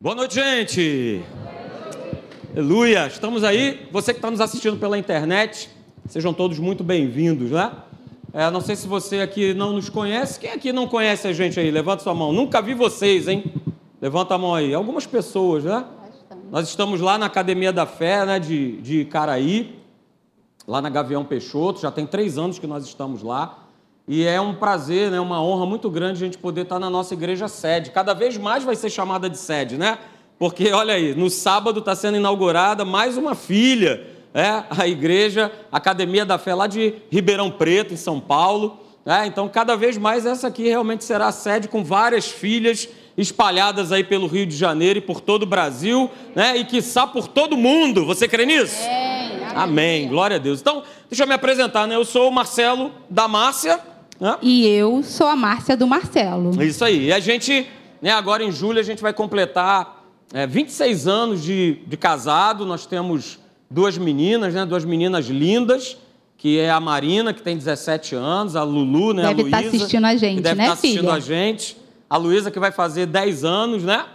Boa noite, gente! Aleluia! Estamos aí. Você que está nos assistindo pela internet, sejam todos muito bem-vindos, né? É, não sei se você aqui não nos conhece. Quem aqui não conhece a gente aí? Levanta sua mão. Nunca vi vocês, hein? Levanta a mão aí. Algumas pessoas, né? Nós estamos lá na Academia da Fé, né, de, de Caraí, lá na Gavião Peixoto. Já tem três anos que nós estamos lá. E é um prazer, né, uma honra muito grande a gente poder estar na nossa igreja sede. Cada vez mais vai ser chamada de sede, né? Porque, olha aí, no sábado está sendo inaugurada mais uma filha, é, a igreja Academia da Fé lá de Ribeirão Preto, em São Paulo. É, então, cada vez mais essa aqui realmente será a sede com várias filhas espalhadas aí pelo Rio de Janeiro e por todo o Brasil, né? E quiçá por todo o mundo. Você crê nisso? Amém. Amém. Glória a Deus. Então, deixa eu me apresentar, né? Eu sou o Marcelo da Márcia. Né? E eu sou a Márcia do Marcelo. Isso aí. E a gente, né, agora em julho, a gente vai completar é, 26 anos de, de casado. Nós temos duas meninas, né? Duas meninas lindas, que é a Marina, que tem 17 anos, a Lulu, né? Deve a estar Luísa, assistindo a gente, deve né, estar assistindo filha? a gente. A Luísa, que vai fazer 10 anos, né?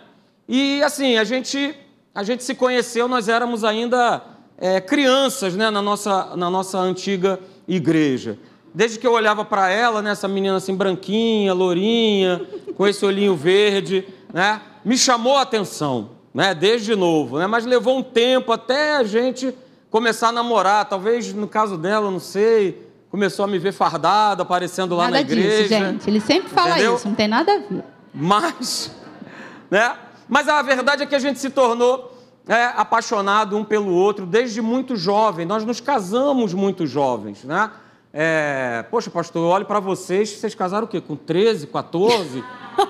E assim, a gente, a gente se conheceu, nós éramos ainda é, crianças, né? Na nossa, na nossa antiga igreja. Desde que eu olhava para ela, né, essa menina assim branquinha, lourinha, com esse olhinho verde, né, me chamou a atenção, né, desde novo, né, mas levou um tempo até a gente começar a namorar. Talvez no caso dela, não sei, começou a me ver fardada, aparecendo lá nada na igreja. disso, gente. Ele sempre fala Entendeu? isso, não tem nada a ver. Mas, né? Mas a verdade é que a gente se tornou é, apaixonado um pelo outro desde muito jovem. Nós nos casamos muito jovens, né? É, poxa, pastor, eu olho para vocês, vocês casaram o quê? Com 13, 14,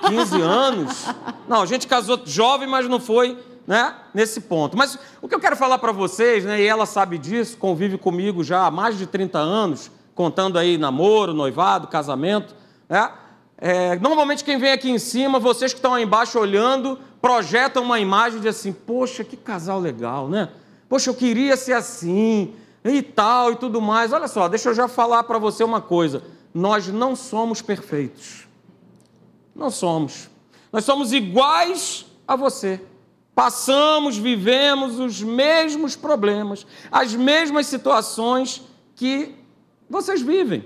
15 anos? Não, a gente casou jovem, mas não foi né, nesse ponto. Mas o que eu quero falar para vocês, né, e ela sabe disso, convive comigo já há mais de 30 anos, contando aí namoro, noivado, casamento, né? É, normalmente quem vem aqui em cima, vocês que estão aí embaixo olhando, projetam uma imagem de assim, poxa, que casal legal, né? Poxa, eu queria ser assim, e tal, e tudo mais. Olha só, deixa eu já falar para você uma coisa. Nós não somos perfeitos. Não somos. Nós somos iguais a você. Passamos, vivemos os mesmos problemas, as mesmas situações que vocês vivem.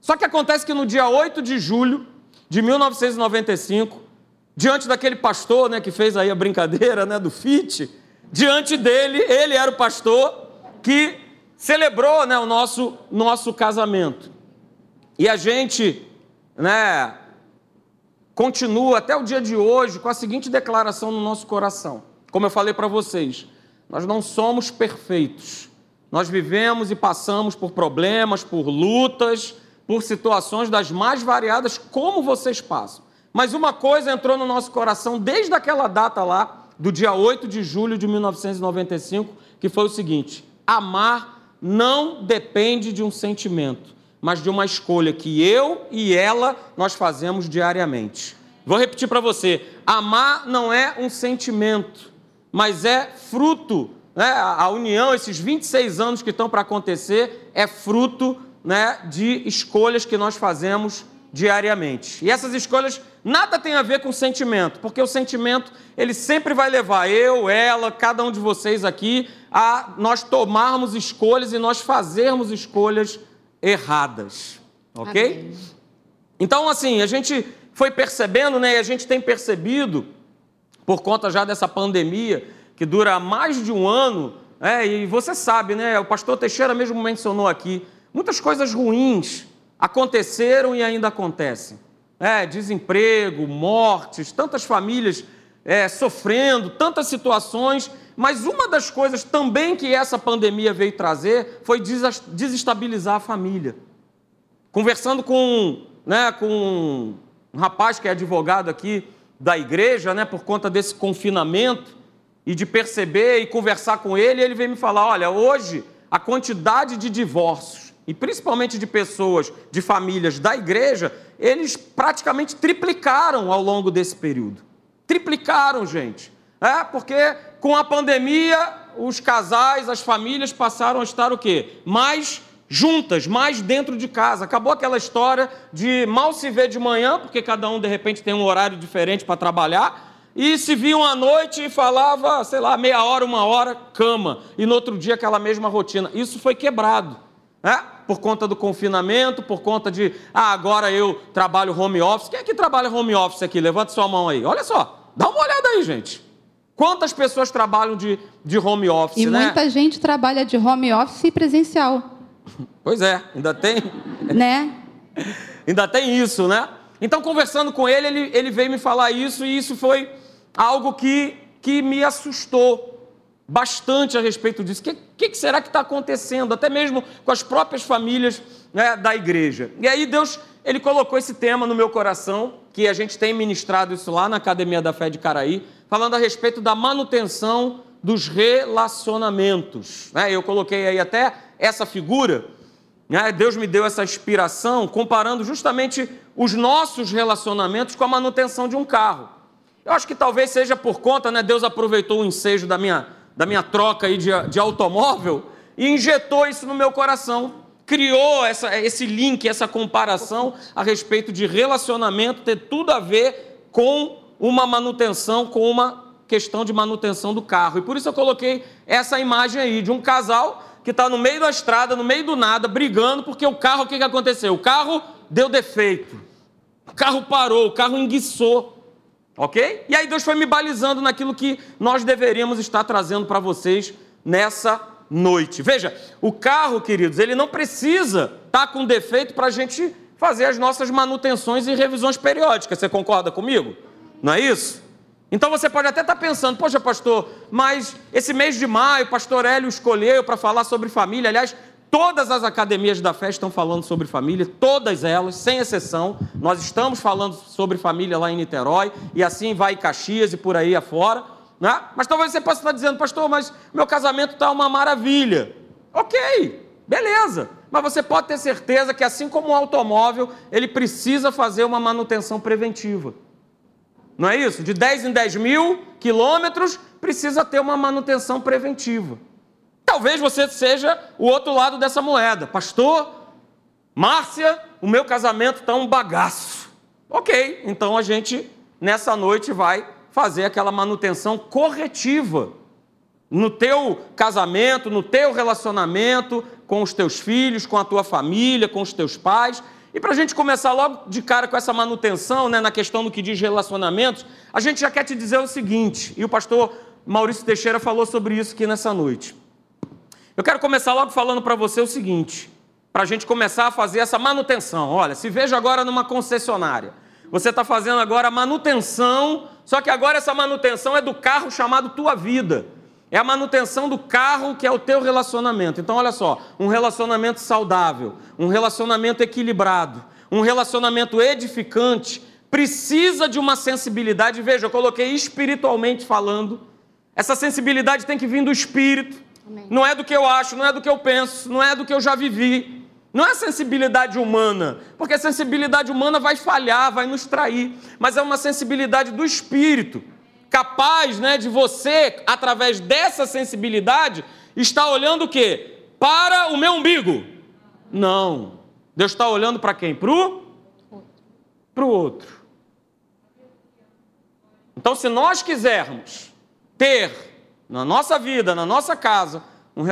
Só que acontece que no dia 8 de julho de 1995, diante daquele pastor né, que fez aí a brincadeira né, do FIT, diante dele, ele era o pastor que celebrou né, o nosso, nosso casamento. E a gente né, continua até o dia de hoje com a seguinte declaração no nosso coração. Como eu falei para vocês, nós não somos perfeitos. Nós vivemos e passamos por problemas, por lutas, por situações das mais variadas, como vocês passam. Mas uma coisa entrou no nosso coração desde aquela data lá, do dia 8 de julho de 1995, que foi o seguinte: amar não depende de um sentimento, mas de uma escolha que eu e ela nós fazemos diariamente. Vou repetir para você: amar não é um sentimento, mas é fruto, né? A união, esses 26 anos que estão para acontecer, é fruto né, de escolhas que nós fazemos diariamente. E essas escolhas nada tem a ver com sentimento, porque o sentimento ele sempre vai levar eu, ela, cada um de vocês aqui a nós tomarmos escolhas e nós fazermos escolhas erradas, ok? Amém. Então assim a gente foi percebendo, né? E a gente tem percebido por conta já dessa pandemia que dura mais de um ano, é, e você sabe, né? O pastor Teixeira mesmo mencionou aqui, muitas coisas ruins aconteceram e ainda acontecem. É, desemprego, mortes, tantas famílias é, sofrendo, tantas situações, mas uma das coisas também que essa pandemia veio trazer foi desestabilizar a família. Conversando com, né, com um rapaz que é advogado aqui da igreja, né, por conta desse confinamento, e de perceber e conversar com ele, ele veio me falar: olha, hoje a quantidade de divórcios, e principalmente de pessoas, de famílias da igreja, eles praticamente triplicaram ao longo desse período. Triplicaram, gente. É, porque com a pandemia, os casais, as famílias passaram a estar o quê? Mais juntas, mais dentro de casa. Acabou aquela história de mal se ver de manhã, porque cada um de repente tem um horário diferente para trabalhar, e se viam à noite e falava, sei lá, meia hora, uma hora, cama, e no outro dia aquela mesma rotina. Isso foi quebrado, né? Por conta do confinamento, por conta de, ah, agora eu trabalho home office. Quem é que trabalha home office aqui? Levanta sua mão aí. Olha só, dá uma olhada aí, gente. Quantas pessoas trabalham de, de home office, E né? muita gente trabalha de home office e presencial, Pois é, ainda tem, né? ainda tem isso, né? Então, conversando com ele, ele, ele veio me falar isso, e isso foi algo que, que me assustou bastante a respeito disso. O que, que, será que está acontecendo? Até mesmo com as próprias famílias né, da igreja. E aí Deus, ele colocou esse tema no meu coração, que a gente tem ministrado isso lá na Academia da Fé de Caraí, falando a respeito da manutenção dos relacionamentos. né? Eu coloquei aí até essa figura, né? Deus me deu essa inspiração, comparando justamente os nossos relacionamentos com a manutenção de um carro. Eu acho que talvez seja por conta, né? Deus aproveitou o ensejo da minha, da minha troca aí de, de automóvel e injetou isso no meu coração. Criou essa, esse link, essa comparação a respeito de relacionamento ter tudo a ver com uma manutenção, com uma questão de manutenção do carro. E por isso eu coloquei essa imagem aí de um casal que está no meio da estrada, no meio do nada, brigando, porque o carro, o que, que aconteceu? O carro deu defeito. O carro parou, o carro enguiçou. Ok? E aí Deus foi me balizando naquilo que nós deveríamos estar trazendo para vocês nessa noite. Veja, o carro, queridos, ele não precisa estar com defeito para a gente fazer as nossas manutenções e revisões periódicas. Você concorda comigo? Não é isso? Então você pode até estar pensando, poxa, pastor, mas esse mês de maio, o pastor Hélio escolheu para falar sobre família. Aliás, todas as academias da fé estão falando sobre família, todas elas, sem exceção. Nós estamos falando sobre família lá em Niterói, e assim vai Caxias e por aí afora. Né? Mas talvez você possa estar dizendo, pastor, mas meu casamento está uma maravilha. Ok, beleza. Mas você pode ter certeza que, assim como um automóvel, ele precisa fazer uma manutenção preventiva. Não é isso? De 10 em 10 mil quilômetros, precisa ter uma manutenção preventiva. Talvez você seja o outro lado dessa moeda. Pastor, Márcia, o meu casamento está um bagaço. Ok, então a gente, nessa noite, vai fazer aquela manutenção corretiva no teu casamento, no teu relacionamento com os teus filhos, com a tua família, com os teus pais. E para a gente começar logo de cara com essa manutenção, né, na questão do que diz relacionamentos, a gente já quer te dizer o seguinte, e o pastor Maurício Teixeira falou sobre isso aqui nessa noite. Eu quero começar logo falando para você o seguinte, para a gente começar a fazer essa manutenção. Olha, se veja agora numa concessionária. Você está fazendo agora manutenção, só que agora essa manutenção é do carro chamado Tua Vida. É a manutenção do carro que é o teu relacionamento. Então, olha só, um relacionamento saudável, um relacionamento equilibrado, um relacionamento edificante, precisa de uma sensibilidade. Veja, eu coloquei espiritualmente falando. Essa sensibilidade tem que vir do espírito. Amém. Não é do que eu acho, não é do que eu penso, não é do que eu já vivi. Não é sensibilidade humana, porque a sensibilidade humana vai falhar, vai nos trair, mas é uma sensibilidade do espírito, capaz, né, de você, através dessa sensibilidade, estar olhando o quê? Para o meu umbigo. Não. Deus está olhando para quem? Para o para o outro. Então, se nós quisermos ter na nossa vida, na nossa casa, um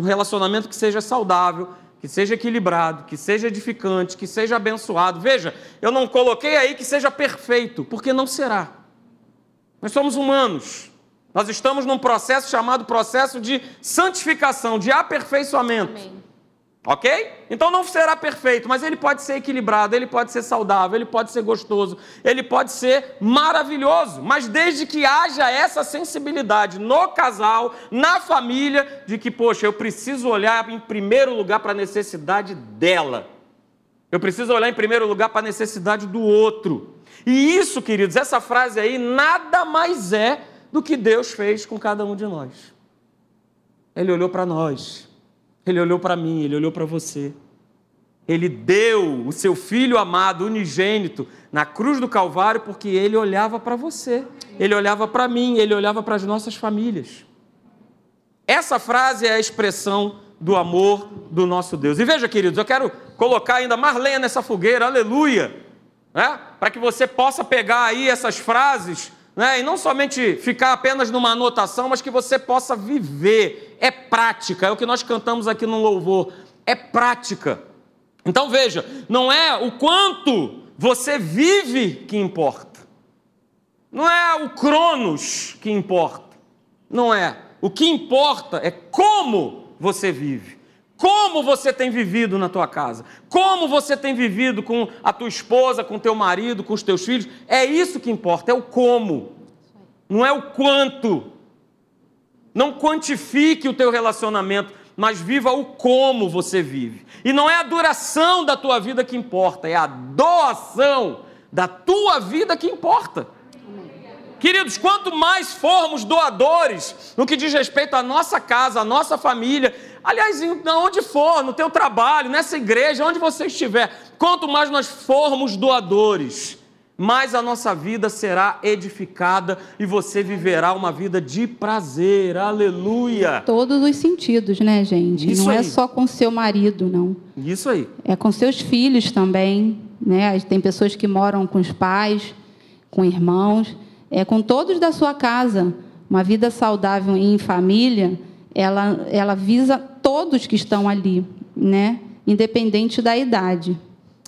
relacionamento, que seja saudável, que seja equilibrado, que seja edificante, que seja abençoado. Veja, eu não coloquei aí que seja perfeito, porque não será. Nós somos humanos. Nós estamos num processo chamado processo de santificação, de aperfeiçoamento. Amém. Ok? Então não será perfeito, mas ele pode ser equilibrado, ele pode ser saudável, ele pode ser gostoso, ele pode ser maravilhoso, mas desde que haja essa sensibilidade no casal, na família, de que, poxa, eu preciso olhar em primeiro lugar para a necessidade dela. Eu preciso olhar em primeiro lugar para a necessidade do outro. E isso, queridos, essa frase aí nada mais é do que Deus fez com cada um de nós. Ele olhou para nós. Ele olhou para mim, ele olhou para você. Ele deu o seu filho amado, unigênito, na cruz do Calvário, porque ele olhava para você, ele olhava para mim, ele olhava para as nossas famílias. Essa frase é a expressão do amor do nosso Deus. E veja, queridos, eu quero colocar ainda mais lenha nessa fogueira, aleluia, né? para que você possa pegar aí essas frases né? e não somente ficar apenas numa anotação, mas que você possa viver. É prática, é o que nós cantamos aqui no louvor. É prática. Então veja, não é o quanto você vive que importa. Não é o cronos que importa. Não é. O que importa é como você vive. Como você tem vivido na tua casa? Como você tem vivido com a tua esposa, com teu marido, com os teus filhos? É isso que importa, é o como. Não é o quanto. Não quantifique o teu relacionamento, mas viva o como você vive. E não é a duração da tua vida que importa, é a doação da tua vida que importa. Queridos, quanto mais formos doadores no que diz respeito à nossa casa, à nossa família, aliás, onde for, no teu trabalho, nessa igreja, onde você estiver, quanto mais nós formos doadores, mais a nossa vida será edificada e você viverá uma vida de prazer. Aleluia! Todos os sentidos, né, gente? Isso não é aí. só com seu marido, não. Isso aí. É com seus filhos também, né? Tem pessoas que moram com os pais, com irmãos, é com todos da sua casa. Uma vida saudável em família, ela, ela visa todos que estão ali, né? Independente da idade.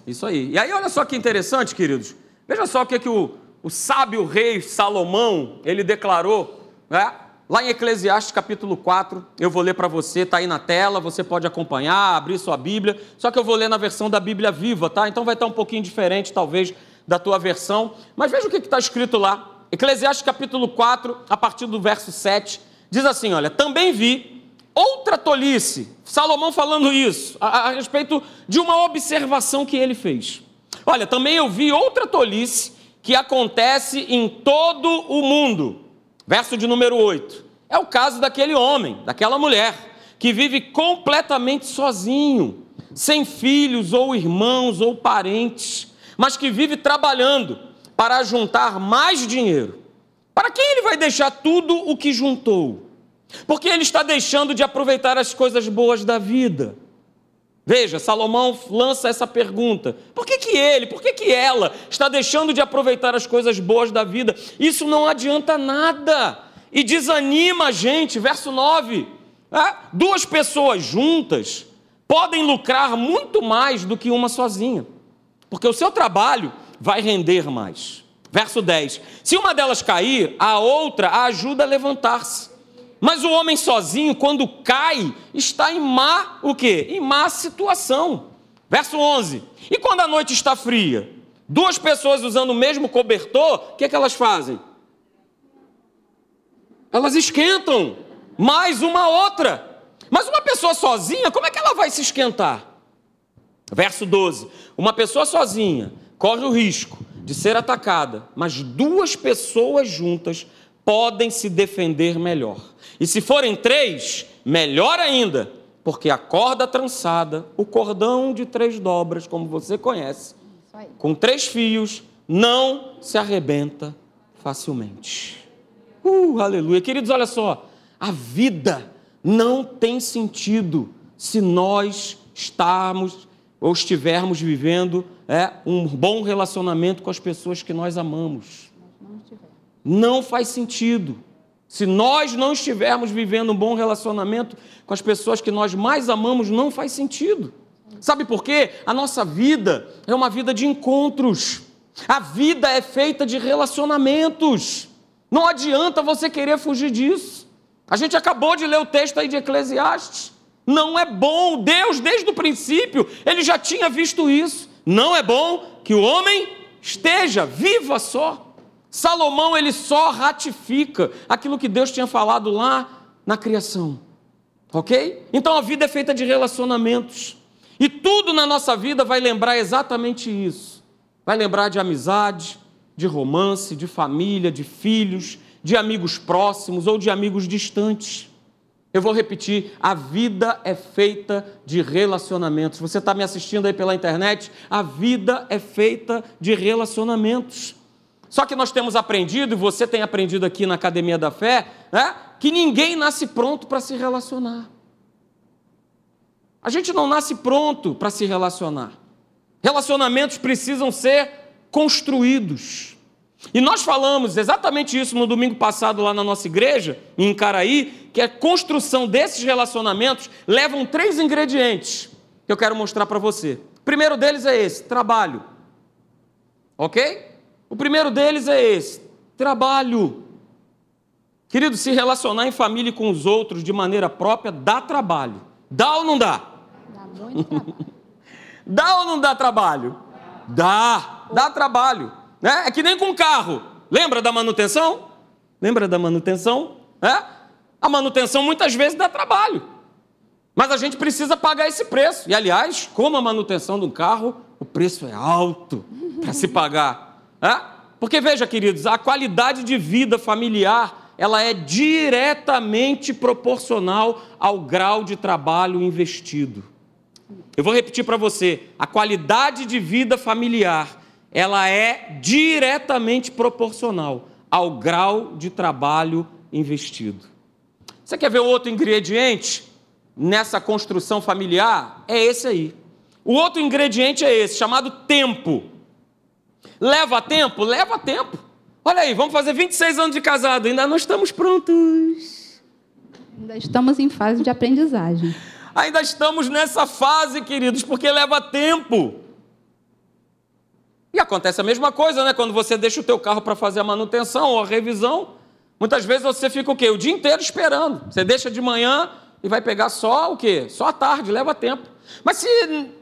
Isso aí. E aí, olha só que interessante, queridos. Veja só o que, que o, o sábio rei Salomão, ele declarou, né? Lá em Eclesiastes capítulo 4, eu vou ler para você, está aí na tela, você pode acompanhar, abrir sua Bíblia, só que eu vou ler na versão da Bíblia viva, tá? Então vai estar um pouquinho diferente, talvez, da tua versão. Mas veja o que está escrito lá. Eclesiastes capítulo 4, a partir do verso 7, diz assim: olha, também vi outra tolice, Salomão falando isso, a, a respeito de uma observação que ele fez. Olha, também eu vi outra tolice que acontece em todo o mundo. Verso de número 8. É o caso daquele homem, daquela mulher, que vive completamente sozinho, sem filhos ou irmãos ou parentes, mas que vive trabalhando para juntar mais dinheiro. Para quem ele vai deixar tudo o que juntou? Porque ele está deixando de aproveitar as coisas boas da vida. Veja, Salomão lança essa pergunta: por que, que ele, por que, que ela está deixando de aproveitar as coisas boas da vida? Isso não adianta nada e desanima a gente. Verso 9: é, duas pessoas juntas podem lucrar muito mais do que uma sozinha, porque o seu trabalho vai render mais. Verso 10: se uma delas cair, a outra a ajuda a levantar-se. Mas o homem sozinho, quando cai, está em má o quê? Em má situação. Verso 11. E quando a noite está fria, duas pessoas usando o mesmo cobertor, o que, é que elas fazem? Elas esquentam mais uma outra. Mas uma pessoa sozinha, como é que ela vai se esquentar? Verso 12. Uma pessoa sozinha corre o risco de ser atacada, mas duas pessoas juntas podem se defender melhor. E se forem três, melhor ainda, porque a corda trançada, o cordão de três dobras, como você conhece, com três fios, não se arrebenta facilmente. Uh, aleluia. Queridos, olha só, a vida não tem sentido se nós estarmos ou estivermos vivendo é, um bom relacionamento com as pessoas que nós amamos. Não faz sentido. Se nós não estivermos vivendo um bom relacionamento com as pessoas que nós mais amamos, não faz sentido. Sabe por quê? A nossa vida é uma vida de encontros. A vida é feita de relacionamentos. Não adianta você querer fugir disso. A gente acabou de ler o texto aí de Eclesiastes. Não é bom. Deus, desde o princípio, ele já tinha visto isso. Não é bom que o homem esteja, viva só. Salomão ele só ratifica aquilo que Deus tinha falado lá na criação. OK? Então a vida é feita de relacionamentos. E tudo na nossa vida vai lembrar exatamente isso. Vai lembrar de amizade, de romance, de família, de filhos, de amigos próximos ou de amigos distantes. Eu vou repetir: a vida é feita de relacionamentos. Você está me assistindo aí pela internet? A vida é feita de relacionamentos. Só que nós temos aprendido, e você tem aprendido aqui na Academia da Fé, né, que ninguém nasce pronto para se relacionar. A gente não nasce pronto para se relacionar. Relacionamentos precisam ser construídos. E nós falamos exatamente isso no domingo passado lá na nossa igreja, em Caraí, que a construção desses relacionamentos levam três ingredientes que eu quero mostrar para você. O primeiro deles é esse: trabalho. Ok? O primeiro deles é esse: trabalho. Querido, se relacionar em família e com os outros de maneira própria dá trabalho. Dá ou não dá? Dá muito trabalho. dá ou não dá trabalho? Dá, dá trabalho. Né? É que nem com carro. Lembra da manutenção? Lembra da manutenção? É? A manutenção muitas vezes dá trabalho. Mas a gente precisa pagar esse preço. E, aliás, como a manutenção de um carro, o preço é alto para se pagar. É? Porque, veja, queridos, a qualidade de vida familiar ela é diretamente proporcional ao grau de trabalho investido. Eu vou repetir para você: a qualidade de vida familiar ela é diretamente proporcional ao grau de trabalho investido. Você quer ver outro ingrediente? nessa construção familiar é esse aí. O outro ingrediente é esse, chamado tempo. Leva tempo? Leva tempo. Olha aí, vamos fazer 26 anos de casado, ainda não estamos prontos. Ainda estamos em fase de aprendizagem. Ainda estamos nessa fase, queridos, porque leva tempo. E acontece a mesma coisa, né? Quando você deixa o teu carro para fazer a manutenção ou a revisão, muitas vezes você fica o quê? O dia inteiro esperando. Você deixa de manhã, e vai pegar só o quê? Só a tarde, leva tempo. Mas se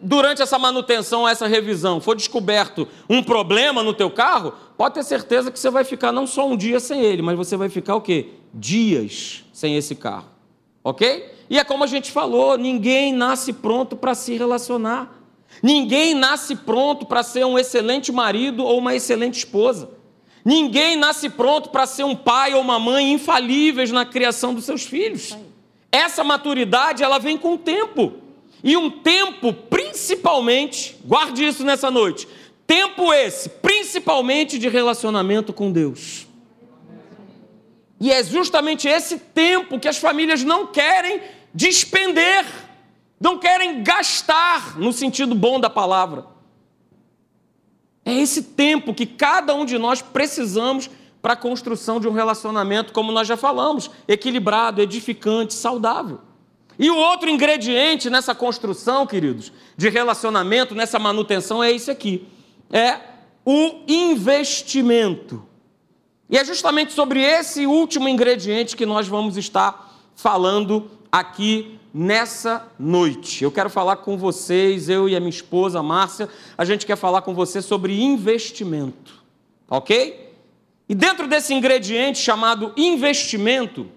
durante essa manutenção, essa revisão, for descoberto um problema no teu carro, pode ter certeza que você vai ficar não só um dia sem ele, mas você vai ficar o quê? Dias sem esse carro. Ok? E é como a gente falou, ninguém nasce pronto para se relacionar. Ninguém nasce pronto para ser um excelente marido ou uma excelente esposa. Ninguém nasce pronto para ser um pai ou uma mãe infalíveis na criação dos seus filhos. Essa maturidade, ela vem com o tempo. E um tempo, principalmente, guarde isso nessa noite, tempo esse, principalmente de relacionamento com Deus. E é justamente esse tempo que as famílias não querem despender, não querem gastar, no sentido bom da palavra. É esse tempo que cada um de nós precisamos para a construção de um relacionamento, como nós já falamos, equilibrado, edificante, saudável. E o outro ingrediente nessa construção, queridos, de relacionamento, nessa manutenção, é esse aqui: é o investimento. E é justamente sobre esse último ingrediente que nós vamos estar falando aqui nessa noite. Eu quero falar com vocês, eu e a minha esposa Márcia, a gente quer falar com você sobre investimento, ok? E dentro desse ingrediente chamado investimento,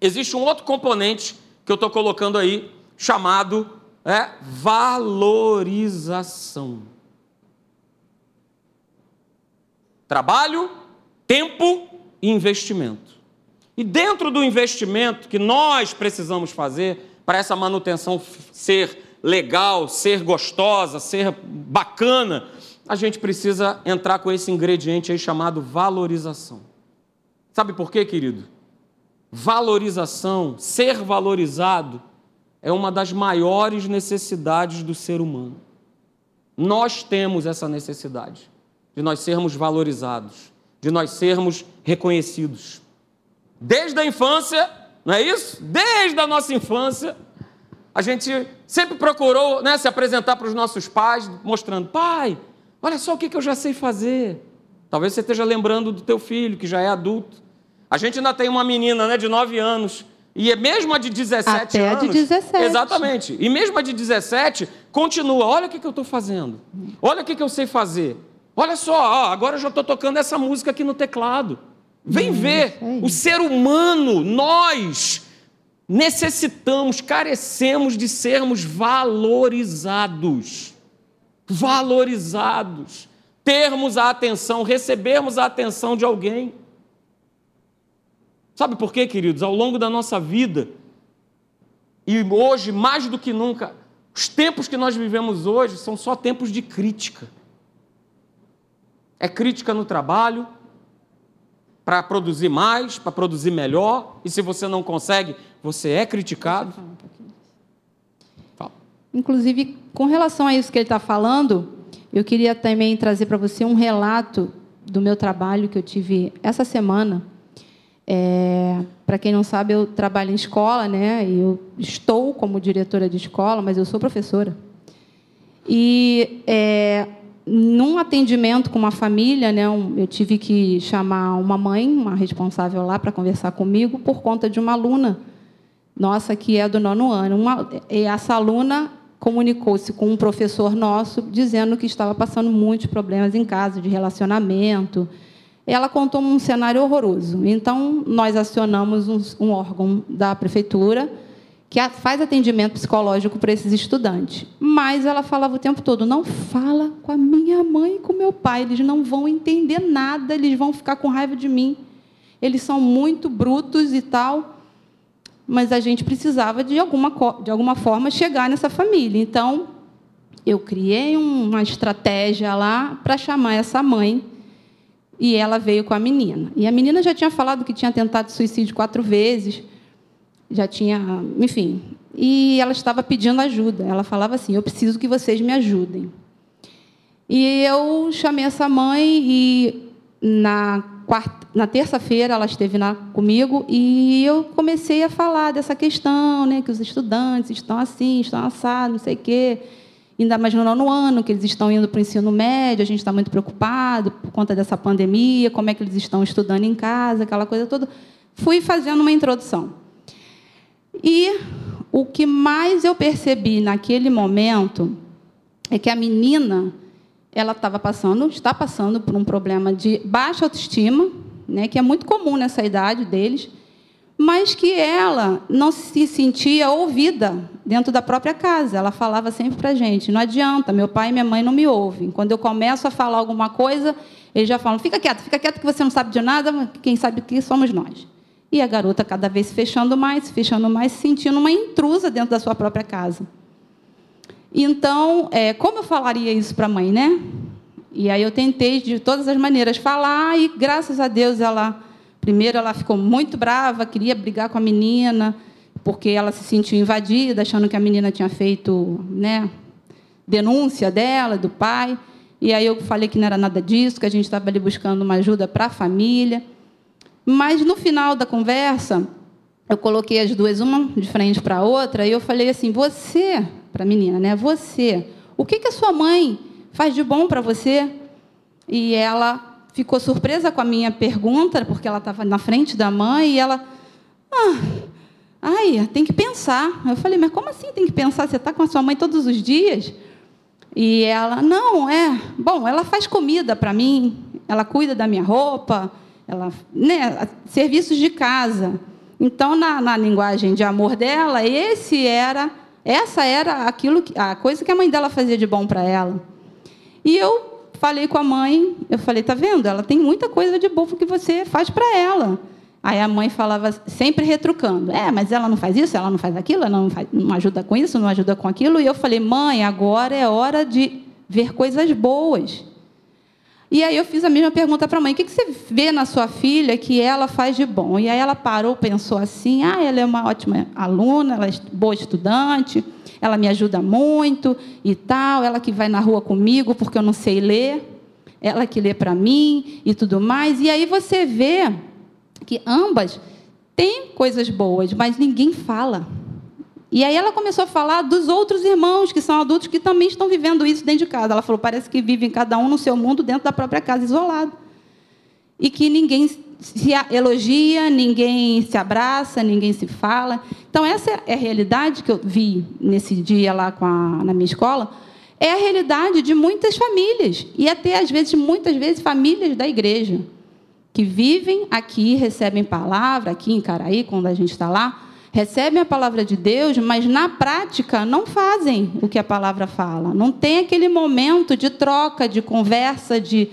existe um outro componente que eu estou colocando aí, chamado é, valorização. Trabalho, tempo e investimento. E dentro do investimento que nós precisamos fazer para essa manutenção ser legal, ser gostosa, ser bacana, a gente precisa entrar com esse ingrediente aí chamado valorização. Sabe por quê, querido? Valorização, ser valorizado, é uma das maiores necessidades do ser humano. Nós temos essa necessidade de nós sermos valorizados, de nós sermos reconhecidos. Desde a infância, não é isso? Desde a nossa infância, a gente sempre procurou né, se apresentar para os nossos pais, mostrando: pai, Olha só o que, eu já sei fazer. Talvez você esteja lembrando do teu filho, que já é adulto. A gente ainda tem uma menina né, de 9 anos. E é mesmo a de 17 Até anos. a de 17. Exatamente. E mesmo a de 17, continua. Olha o que, eu estou fazendo. Olha o que, eu sei fazer. Olha só, ó, agora eu já estou tocando essa música aqui no teclado. Vem hum, ver. O ser humano, nós, necessitamos, carecemos de sermos valorizados valorizados, termos a atenção, recebermos a atenção de alguém. Sabe por quê, queridos? Ao longo da nossa vida, e hoje, mais do que nunca, os tempos que nós vivemos hoje são só tempos de crítica. É crítica no trabalho, para produzir mais, para produzir melhor, e se você não consegue, você é criticado. Inclusive, com relação a isso que ele está falando, eu queria também trazer para você um relato do meu trabalho que eu tive essa semana. É, Para quem não sabe, eu trabalho em escola, né? Eu estou como diretora de escola, mas eu sou professora. E é, num atendimento com uma família, né, eu tive que chamar uma mãe, uma responsável lá, para conversar comigo por conta de uma aluna nossa que é do nono ano. Uma, essa aluna comunicou-se com um professor nosso dizendo que estava passando muitos problemas em casa de relacionamento. Ela contou um cenário horroroso. Então, nós acionamos um, um órgão da prefeitura que faz atendimento psicológico para esses estudantes. Mas ela falava o tempo todo: não fala com a minha mãe e com meu pai, eles não vão entender nada, eles vão ficar com raiva de mim. Eles são muito brutos e tal. Mas a gente precisava, de alguma, de alguma forma, chegar nessa família. Então, eu criei uma estratégia lá para chamar essa mãe. E ela veio com a menina. E a menina já tinha falado que tinha tentado suicídio quatro vezes já tinha, enfim. E ela estava pedindo ajuda. Ela falava assim: Eu preciso que vocês me ajudem. E eu chamei essa mãe e na, quarta, na terça-feira ela esteve na, comigo e eu comecei a falar dessa questão, né, que os estudantes estão assim, estão assados, não sei o quê. Ainda mais no nono ano, que eles estão indo para o ensino médio, a gente está muito preocupado por conta dessa pandemia, como é que eles estão estudando em casa, aquela coisa toda. Fui fazendo uma introdução. E o que mais eu percebi naquele momento é que a menina ela estava passando, está passando por um problema de baixa autoestima, né, que é muito comum nessa idade deles, mas que ela não se sentia ouvida dentro da própria casa. Ela falava sempre para a gente: não adianta, meu pai e minha mãe não me ouvem. Quando eu começo a falar alguma coisa, eles já falam: fica quieto, fica quieto que você não sabe de nada, quem sabe que somos nós. E a garota cada vez fechando mais, fechando mais, se sentindo uma intrusa dentro da sua própria casa. Então, é, como eu falaria isso para a mãe, né? E aí eu tentei de todas as maneiras falar e graças a Deus ela, primeiro ela ficou muito brava, queria brigar com a menina porque ela se sentiu invadida, achando que a menina tinha feito, né, denúncia dela, do pai. E aí eu falei que não era nada disso, que a gente estava ali buscando uma ajuda para a família. Mas no final da conversa, eu coloquei as duas uma de frente para a outra e eu falei assim: "Você, para a menina, né? Você, o que que a sua mãe faz de bom para você?" E ela ficou surpresa com a minha pergunta, porque ela estava na frente da mãe e ela ah, ai, tem que pensar. Eu falei: "Mas como assim tem que pensar? Você está com a sua mãe todos os dias?" E ela: "Não, é, bom, ela faz comida para mim, ela cuida da minha roupa, ela, né, serviços de casa. Então, na, na linguagem de amor dela, esse era, essa era aquilo, que, a coisa que a mãe dela fazia de bom para ela. E eu falei com a mãe, eu falei, tá vendo? Ela tem muita coisa de bom que você faz para ela. Aí a mãe falava sempre retrucando, é, mas ela não faz isso, ela não faz aquilo, ela não, faz, não ajuda com isso, não ajuda com aquilo. E eu falei, mãe, agora é hora de ver coisas boas. E aí eu fiz a mesma pergunta para a mãe: o que você vê na sua filha que ela faz de bom? E aí ela parou, pensou assim: ah, ela é uma ótima aluna, ela é boa estudante, ela me ajuda muito e tal, ela que vai na rua comigo porque eu não sei ler, ela que lê para mim e tudo mais. E aí você vê que ambas têm coisas boas, mas ninguém fala. E aí ela começou a falar dos outros irmãos, que são adultos que também estão vivendo isso dentro de casa. Ela falou, parece que vivem cada um no seu mundo, dentro da própria casa, isolado. E que ninguém se elogia, ninguém se abraça, ninguém se fala. Então, essa é a realidade que eu vi nesse dia lá a, na minha escola. É a realidade de muitas famílias. E até, às vezes, muitas vezes, famílias da igreja. Que vivem aqui, recebem palavra, aqui em Caraí, quando a gente está lá, recebem a palavra de Deus, mas na prática não fazem o que a palavra fala. Não tem aquele momento de troca, de conversa, de,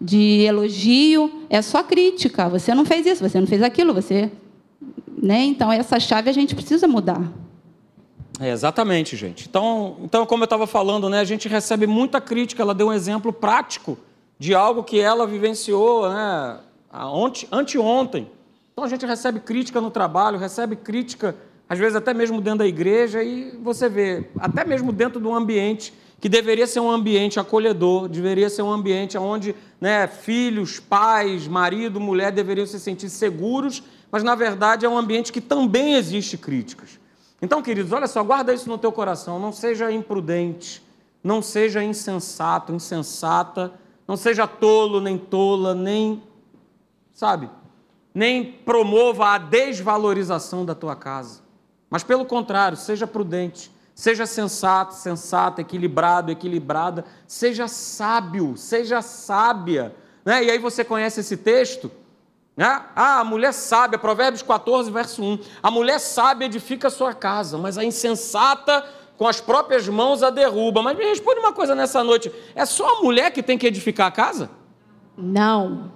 de elogio. É só crítica. Você não fez isso, você não fez aquilo, você. Né? Então, essa chave a gente precisa mudar. É, exatamente, gente. Então, então como eu estava falando, né, a gente recebe muita crítica. Ela deu um exemplo prático de algo que ela vivenciou né, anteontem. Então a gente recebe crítica no trabalho, recebe crítica Às vezes até mesmo dentro da igreja e você vê, até mesmo dentro de um ambiente que deveria ser um ambiente acolhedor, deveria ser um ambiente onde né, filhos, pais, marido, mulher deveriam se sentir seguros, mas na verdade é um ambiente que também existe críticas. Então, queridos, olha só, guarda isso no teu coração, não seja imprudente, não seja insensato, insensata, não seja tolo, nem tola, nem, sabe, nem promova a desvalorização da tua casa. Mas pelo contrário, seja prudente, seja sensato, sensata, equilibrado, equilibrada, seja sábio, seja sábia. Né? E aí você conhece esse texto? Né? Ah, a mulher sábia, Provérbios 14, verso 1. A mulher sábia edifica a sua casa, mas a insensata com as próprias mãos a derruba. Mas me responde uma coisa nessa noite: é só a mulher que tem que edificar a casa? Não.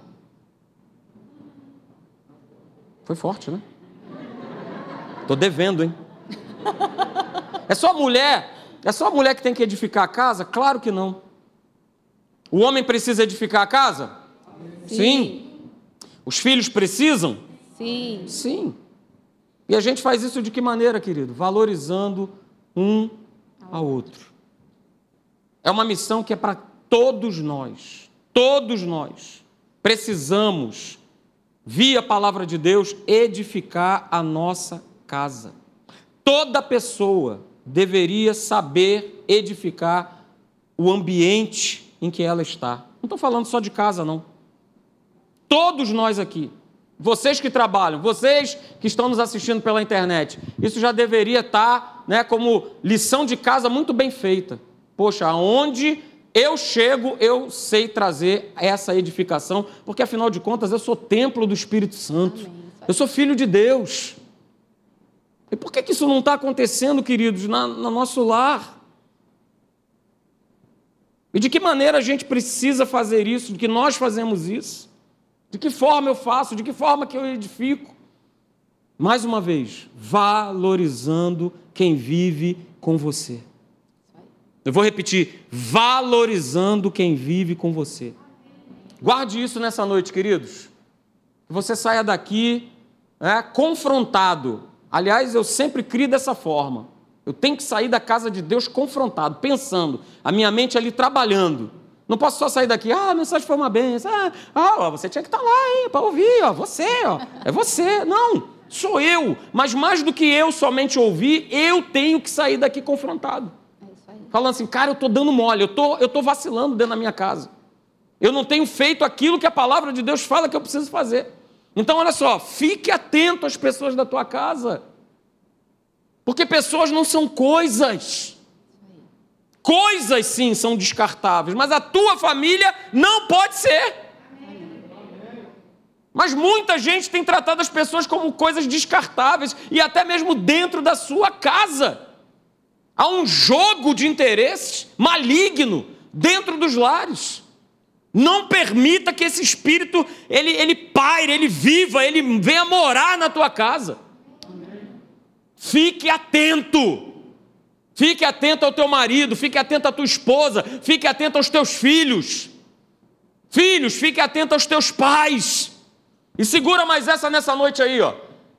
Foi forte, né? Tô devendo, hein? É só a mulher? É só a mulher que tem que edificar a casa? Claro que não. O homem precisa edificar a casa? Sim. Sim. Os filhos precisam? Sim. Sim. E a gente faz isso de que maneira, querido? Valorizando um ao outro. É uma missão que é para todos nós. Todos nós precisamos, via a palavra de Deus, edificar a nossa casa. Toda pessoa deveria saber edificar o ambiente em que ela está. Não estou falando só de casa, não. Todos nós aqui, vocês que trabalham, vocês que estão nos assistindo pela internet, isso já deveria estar né, como lição de casa muito bem feita. Poxa, aonde eu chego, eu sei trazer essa edificação, porque afinal de contas eu sou templo do Espírito Santo. Eu sou filho de Deus. E por que, que isso não está acontecendo, queridos, na, no nosso lar? E de que maneira a gente precisa fazer isso, de que nós fazemos isso? De que forma eu faço? De que forma que eu edifico? Mais uma vez, valorizando quem vive com você. Eu vou repetir: valorizando quem vive com você. Guarde isso nessa noite, queridos. Que você saia daqui é, confrontado. Aliás, eu sempre crio dessa forma. Eu tenho que sair da casa de Deus confrontado, pensando, a minha mente ali trabalhando. Não posso só sair daqui, ah, a mensagem foi uma benção. Ah, ah você tinha que estar lá, hein, para ouvir, ó, você, ó, é você. Não, sou eu. Mas mais do que eu somente ouvir, eu tenho que sair daqui confrontado. Falando assim, cara, eu estou dando mole, eu tô, estou tô vacilando dentro da minha casa. Eu não tenho feito aquilo que a palavra de Deus fala que eu preciso fazer. Então, olha só, fique atento às pessoas da tua casa. Porque pessoas não são coisas. Coisas sim são descartáveis, mas a tua família não pode ser. Mas muita gente tem tratado as pessoas como coisas descartáveis e até mesmo dentro da sua casa. Há um jogo de interesses maligno dentro dos lares. Não permita que esse espírito ele, ele paire, ele viva, ele venha morar na tua casa. Fique atento. Fique atento ao teu marido, fique atento à tua esposa, fique atento aos teus filhos. Filhos, fique atento aos teus pais. E segura mais essa nessa noite aí, ó.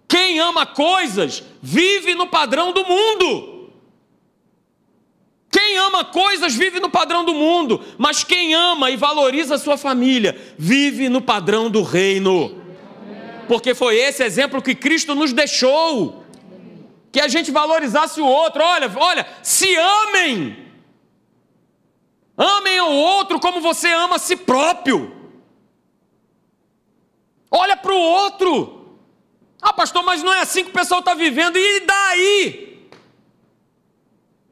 Quem ama coisas vive no padrão do mundo. Quem ama coisas vive no padrão do mundo, mas quem ama e valoriza a sua família vive no padrão do reino. Porque foi esse exemplo que Cristo nos deixou que a gente valorizasse o outro. Olha, olha, se amem. Amem o outro como você ama a si próprio. Olha para o outro. Ah, pastor, mas não é assim que o pessoal está vivendo. E daí?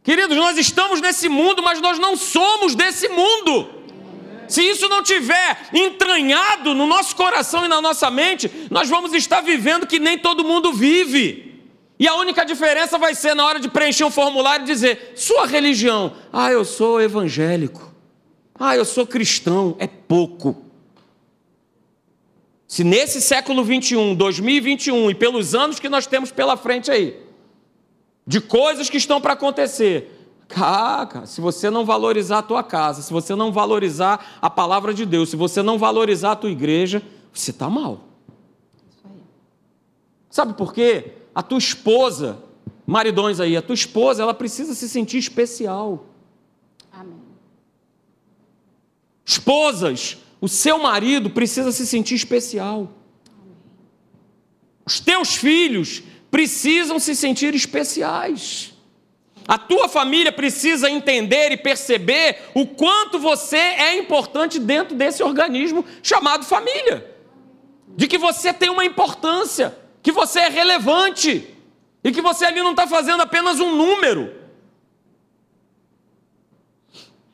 Queridos, nós estamos nesse mundo, mas nós não somos desse mundo. Se isso não tiver entranhado no nosso coração e na nossa mente, nós vamos estar vivendo que nem todo mundo vive. E a única diferença vai ser na hora de preencher um formulário e dizer: sua religião. Ah, eu sou evangélico. Ah, eu sou cristão. É pouco. Se nesse século 21, 2021 e pelos anos que nós temos pela frente aí, de coisas que estão para acontecer, Caca, se você não valorizar a tua casa, se você não valorizar a palavra de Deus, se você não valorizar a tua igreja, você está mal. Sabe por quê? a tua esposa, Maridões aí, a tua esposa, ela precisa se sentir especial. Amém. Esposas, o seu marido precisa se sentir especial. Os teus filhos precisam se sentir especiais. A tua família precisa entender e perceber o quanto você é importante dentro desse organismo chamado família. De que você tem uma importância, que você é relevante e que você ali não está fazendo apenas um número.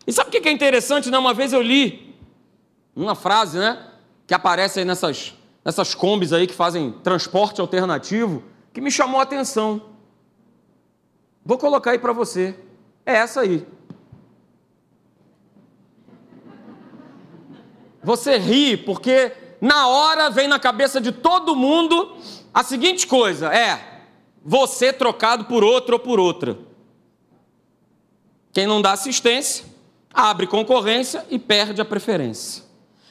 E sabe o que é interessante? Né? Uma vez eu li uma frase, né? Que aparece aí nessas, nessas combis aí que fazem transporte alternativo, que me chamou a atenção. Vou colocar aí para você. É essa aí. Você ri porque na hora vem na cabeça de todo mundo a seguinte coisa: é você trocado por outro ou por outra. Quem não dá assistência, abre concorrência e perde a preferência.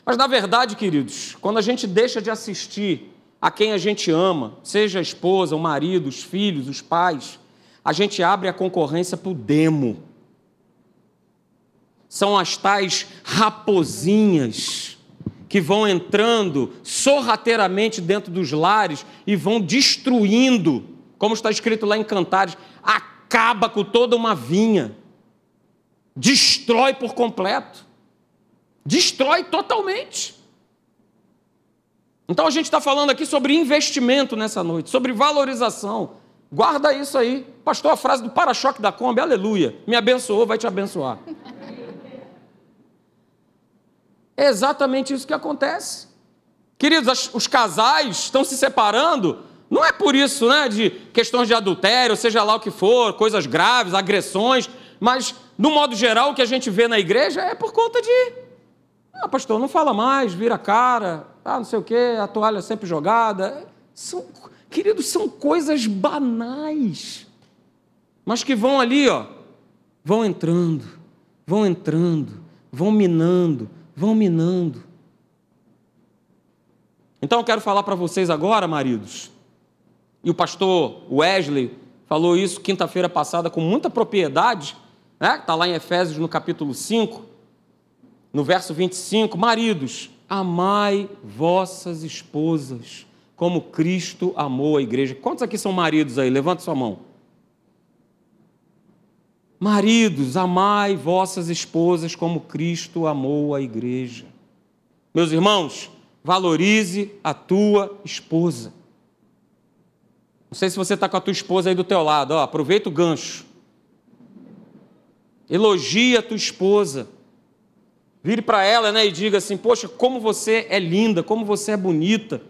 Mas na verdade, queridos, quando a gente deixa de assistir a quem a gente ama, seja a esposa, o marido, os filhos, os pais, a gente abre a concorrência para o demo. São as tais raposinhas que vão entrando sorrateiramente dentro dos lares e vão destruindo, como está escrito lá em Cantares, acaba com toda uma vinha, destrói por completo, destrói totalmente. Então a gente está falando aqui sobre investimento nessa noite, sobre valorização. Guarda isso aí. Pastor, a frase do para-choque da Kombi, aleluia. Me abençoou, vai te abençoar. É exatamente isso que acontece. Queridos, os casais estão se separando, não é por isso, né, de questões de adultério, seja lá o que for, coisas graves, agressões, mas, no modo geral, o que a gente vê na igreja é por conta de. Ah, pastor, não fala mais, vira a cara, ah, não sei o quê, a toalha sempre jogada. São Queridos, são coisas banais, mas que vão ali, ó, vão entrando, vão entrando, vão minando, vão minando. Então eu quero falar para vocês agora, maridos, e o pastor Wesley falou isso quinta-feira passada com muita propriedade, né? está lá em Efésios no capítulo 5, no verso 25: Maridos, amai vossas esposas como Cristo amou a igreja. Quantos aqui são maridos aí? Levanta sua mão. Maridos, amai vossas esposas como Cristo amou a igreja. Meus irmãos, valorize a tua esposa. Não sei se você está com a tua esposa aí do teu lado, ó, aproveita o gancho. Elogie a tua esposa. Vire para ela né, e diga assim: Poxa, como você é linda, como você é bonita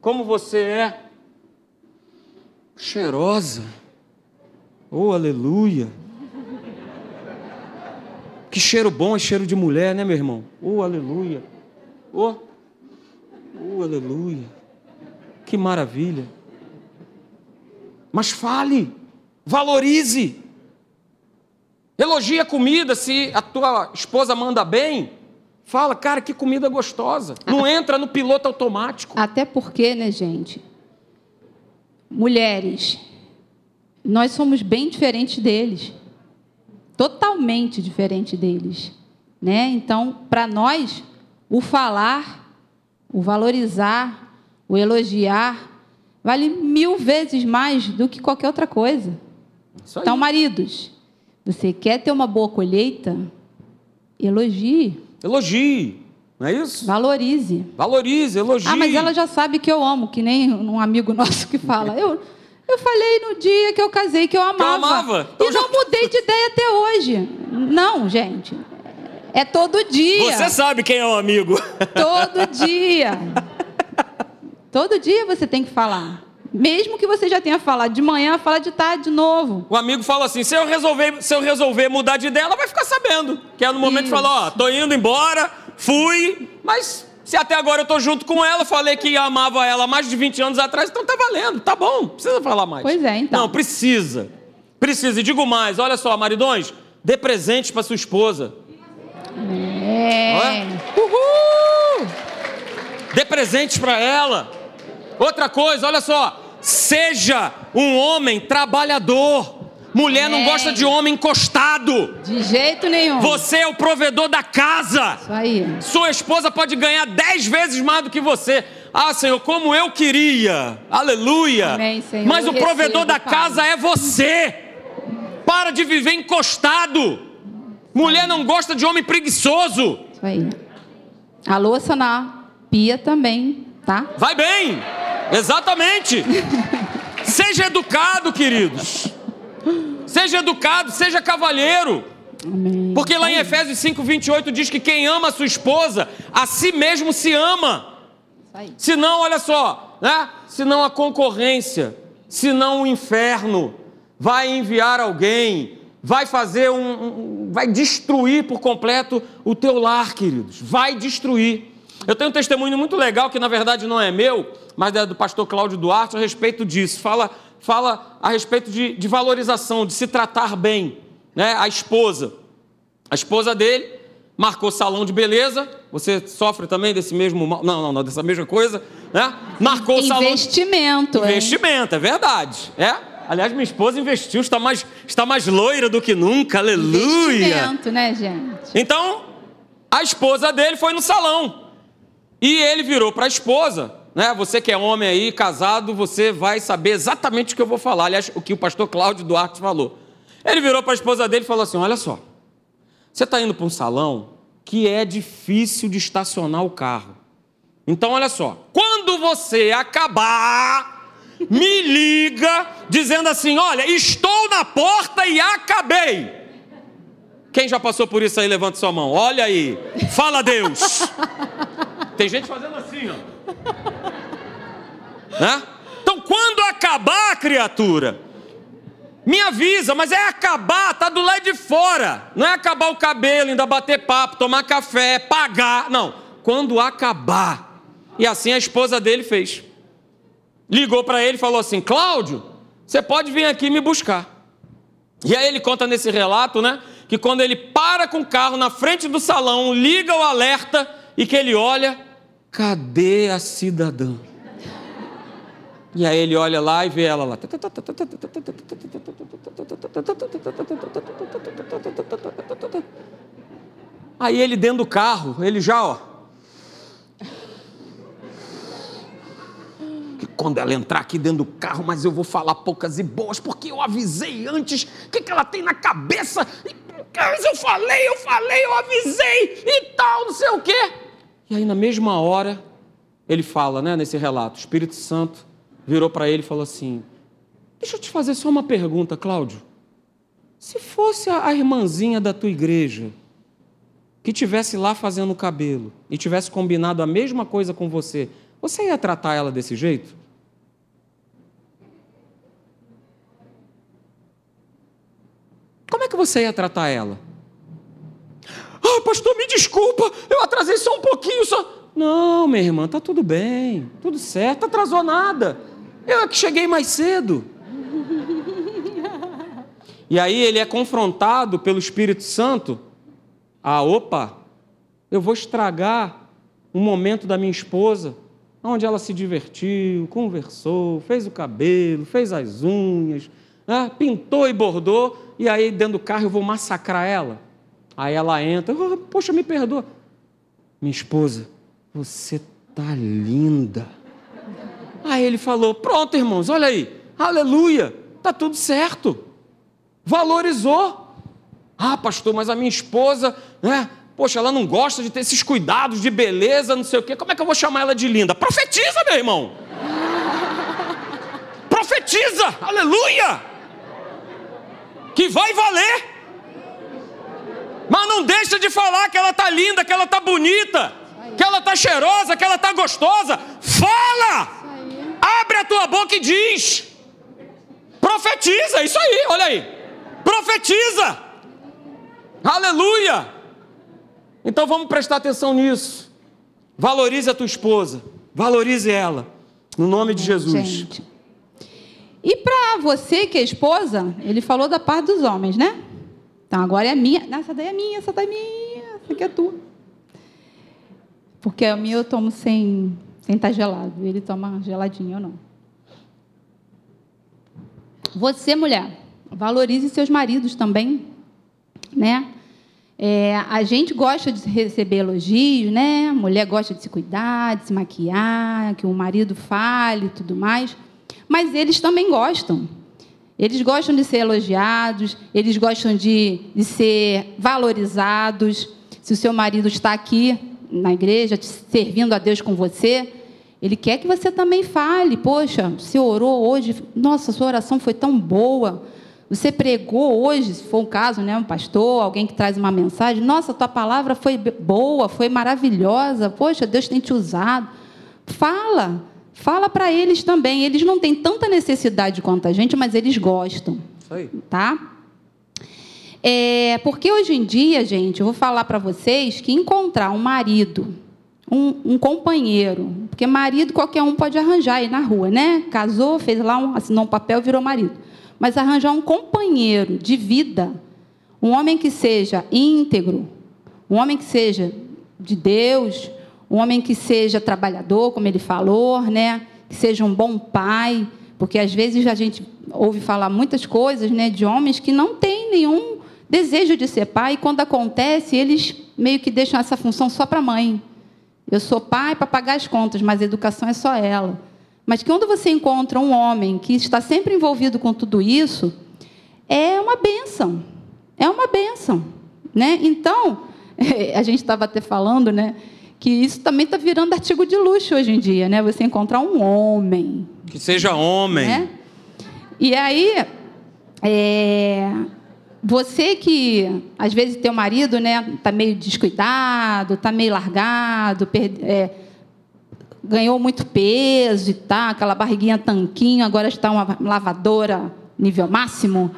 como você é cheirosa. Oh, aleluia. Que cheiro bom é cheiro de mulher, né, meu irmão? Oh, aleluia. Oh, oh aleluia. Que maravilha. Mas fale, valorize. Elogie a comida se a tua esposa manda bem. Fala, cara, que comida gostosa. Não entra no piloto automático. Até porque, né, gente? Mulheres, nós somos bem diferentes deles. Totalmente diferente deles, né? Então, para nós, o falar, o valorizar, o elogiar, vale mil vezes mais do que qualquer outra coisa. Então, maridos, você quer ter uma boa colheita? Elogie. Elogie, não é isso? Valorize. Valorize, elogie. Ah, mas ela já sabe que eu amo, que nem um amigo nosso que fala. Eu, eu falei no dia que eu casei que eu amava. Eu amava. Então e já... não mudei de ideia até hoje. Não, gente. É todo dia. Você sabe quem é o um amigo. Todo dia. todo dia você tem que falar. Mesmo que você já tenha falado de manhã, fala de tarde de novo. O amigo fala assim: se eu resolver, se eu resolver mudar de ideia, ela vai ficar sabendo. Que é no momento Isso. que fala: ó, tô indo embora, fui, mas se até agora eu tô junto com ela, falei que amava ela mais de 20 anos atrás, então tá valendo, tá bom, não precisa falar mais. Pois é, então. Não, precisa. Precisa. E digo mais: olha só, maridões, dê presente para sua esposa. É. Uhul! Dê presentes para ela. Outra coisa, olha só, seja um homem trabalhador. Mulher não Amém. gosta de homem encostado. De jeito nenhum. Você é o provedor da casa. Isso aí. Sua esposa pode ganhar dez vezes mais do que você. Ah, Senhor, como eu queria. Aleluia. Amém, Senhor. Mas o Eu provedor recebo, da Pai. casa é você. Para de viver encostado. Mulher não gosta de homem preguiçoso. Isso aí. A louça na pia também, tá? Vai bem. Exatamente. Seja educado, queridos. Seja educado, seja cavalheiro. Amém. Porque lá em Efésios 5, 28 diz que quem ama a sua esposa, a si mesmo se ama. Aí. Senão, olha só, né? Senão a concorrência, senão o inferno vai enviar alguém, vai fazer um, um- vai destruir por completo o teu lar, queridos. Vai destruir. Eu tenho um testemunho muito legal que na verdade não é meu, mas do pastor Cláudio Duarte a respeito disso. Fala, fala a respeito de, de valorização, de se tratar bem, né? A esposa. A esposa dele marcou salão de beleza. Você sofre também desse mesmo mal? Não, não, não, dessa mesma coisa, né? Marcou salão de Investimento, hein? investimento, é verdade. É. Aliás, minha esposa investiu, está mais, está mais loira do que nunca, aleluia. Investimento, né, gente? Então, a esposa dele foi no salão. E ele virou para a esposa, né? Você que é homem aí, casado, você vai saber exatamente o que eu vou falar. Aliás, o que o pastor Cláudio Duarte falou. Ele virou para a esposa dele e falou assim: Olha só, você está indo para um salão que é difícil de estacionar o carro. Então, olha só, quando você acabar, me liga dizendo assim: Olha, estou na porta e acabei. Quem já passou por isso aí, levanta sua mão. Olha aí. Fala Deus. Tem gente fazendo assim, ó. Né? Então, quando acabar, criatura, me avisa, mas é acabar, tá do lado de fora. Não é acabar o cabelo, ainda bater papo, tomar café, pagar. Não. Quando acabar. E assim a esposa dele fez. Ligou para ele e falou assim: Cláudio, você pode vir aqui me buscar. E aí ele conta nesse relato, né? Que quando ele para com o carro na frente do salão, liga o alerta e que ele olha, cadê a cidadã? E aí ele olha lá e vê ela lá. Aí ele dentro do carro, ele já, ó. que quando ela entrar aqui dentro do carro, mas eu vou falar poucas e boas, porque eu avisei antes o que, que ela tem na cabeça. Mas eu falei, eu falei, eu avisei e tal, não sei o quê. E aí, na mesma hora, ele fala, né, nesse relato, o Espírito Santo virou para ele e falou assim: Deixa eu te fazer só uma pergunta, Cláudio. Se fosse a irmãzinha da tua igreja que tivesse lá fazendo o cabelo e tivesse combinado a mesma coisa com você, você ia tratar ela desse jeito? Como é que você ia tratar ela? Ah, pastor, me desculpa, eu atrasei só um pouquinho, só. Não, minha irmã, tá tudo bem, tudo certo, atrasou nada. Eu é que cheguei mais cedo. E aí ele é confrontado pelo Espírito Santo. Ah, opa, eu vou estragar um momento da minha esposa, onde ela se divertiu, conversou, fez o cabelo, fez as unhas, né, pintou e bordou, e aí dentro do carro eu vou massacrar ela. Aí ela entra, "Ah, poxa, me perdoa. Minha esposa, você tá linda. Aí ele falou: pronto, irmãos, olha aí, aleluia, tá tudo certo. Valorizou. Ah, pastor, mas a minha esposa, né? Poxa, ela não gosta de ter esses cuidados de beleza, não sei o quê. Como é que eu vou chamar ela de linda? Profetiza, meu irmão. Profetiza, aleluia. Que vai valer. Mas não deixa de falar que ela tá linda, que ela tá bonita, que ela tá cheirosa, que ela tá gostosa. Fala! Abre a tua boca e diz. Profetiza, isso aí, olha aí. Profetiza. Aleluia. Então vamos prestar atenção nisso. Valorize a tua esposa. Valorize ela. No nome de Jesus. Gente. E para você que é esposa, ele falou da parte dos homens, né? Então agora é minha. Não, essa daí é minha, essa daí é minha, essa aqui é tua. Porque a minha eu tomo sem sem estar gelado. Ele toma geladinho, eu não. Você, mulher, valorize seus maridos também, né? É, a gente gosta de receber elogios, né? A mulher gosta de se cuidar, de se maquiar, que o marido fale e tudo mais. Mas eles também gostam. Eles gostam de ser elogiados, eles gostam de, de ser valorizados. Se o seu marido está aqui na igreja, servindo a Deus com você, ele quer que você também fale. Poxa, você orou hoje, nossa, sua oração foi tão boa. Você pregou hoje, se for o caso, né, um pastor, alguém que traz uma mensagem, nossa, tua palavra foi boa, foi maravilhosa, poxa, Deus tem te usado. Fala, fala para eles também. Eles não têm tanta necessidade quanto a gente, mas eles gostam. Isso aí. Tá? É, porque hoje em dia, gente, eu vou falar para vocês que encontrar um marido, um, um, companheiro, porque marido qualquer um pode arranjar aí na rua, né? Casou, fez lá, um, assinou um papel, virou marido mas arranjar um companheiro de vida, um homem que seja íntegro, um homem que seja de Deus, um homem que seja trabalhador, como ele falou, né? Que seja um bom pai, porque às vezes a gente ouve falar muitas coisas, né, de homens que não têm nenhum desejo de ser pai, e quando acontece, eles meio que deixam essa função só para a mãe. Eu sou pai para pagar as contas, mas a educação é só ela. Mas quando você encontra um homem que está sempre envolvido com tudo isso, é uma benção. É uma benção. Né? Então, a gente estava até falando né, que isso também está virando artigo de luxo hoje em dia, né? Você encontrar um homem. Que seja homem. Né? E aí, é, você que às vezes teu marido né, está meio descuidado, está meio largado, é, ganhou muito peso e tá, aquela barriguinha tanquinho, agora está uma lavadora nível máximo,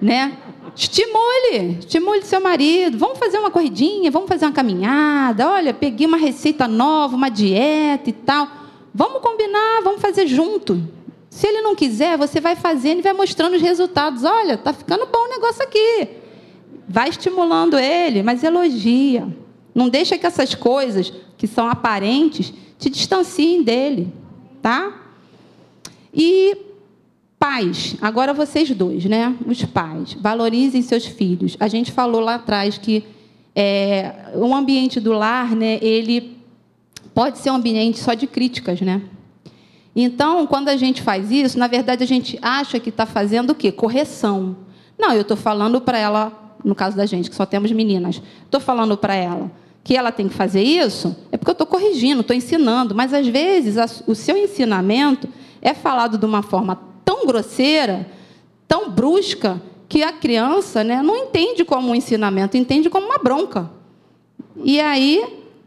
né? Estimule, estimule seu marido. Vamos fazer uma corridinha, vamos fazer uma caminhada. Olha, peguei uma receita nova, uma dieta e tal. Vamos combinar, vamos fazer junto. Se ele não quiser, você vai fazendo e vai mostrando os resultados. Olha, tá ficando bom o negócio aqui. Vai estimulando ele, mas elogia. Não deixa que essas coisas que são aparentes te distanciem dele, tá? E pais, agora vocês dois, né? Os pais, valorizem seus filhos. A gente falou lá atrás que é, o ambiente do lar, né? Ele pode ser um ambiente só de críticas, né? Então, quando a gente faz isso, na verdade a gente acha que está fazendo o quê? Correção. Não, eu estou falando para ela, no caso da gente, que só temos meninas, estou falando para ela que ela tem que fazer isso, é porque eu estou corrigindo, estou ensinando, mas às vezes o seu ensinamento é falado de uma forma tão grosseira, tão brusca, que a criança né, não entende como um ensinamento, entende como uma bronca. E aí,